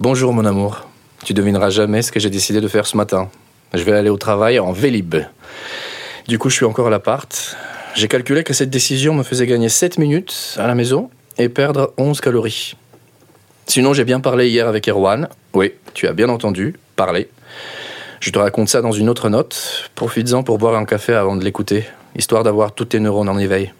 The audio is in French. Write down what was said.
Bonjour mon amour. Tu devineras jamais ce que j'ai décidé de faire ce matin. Je vais aller au travail en Vélib. Du coup, je suis encore à l'appart. J'ai calculé que cette décision me faisait gagner 7 minutes à la maison et perdre 11 calories. Sinon, j'ai bien parlé hier avec Erwan. Oui, tu as bien entendu, parler. Je te raconte ça dans une autre note. Profites-en pour boire un café avant de l'écouter, histoire d'avoir tous tes neurones en éveil.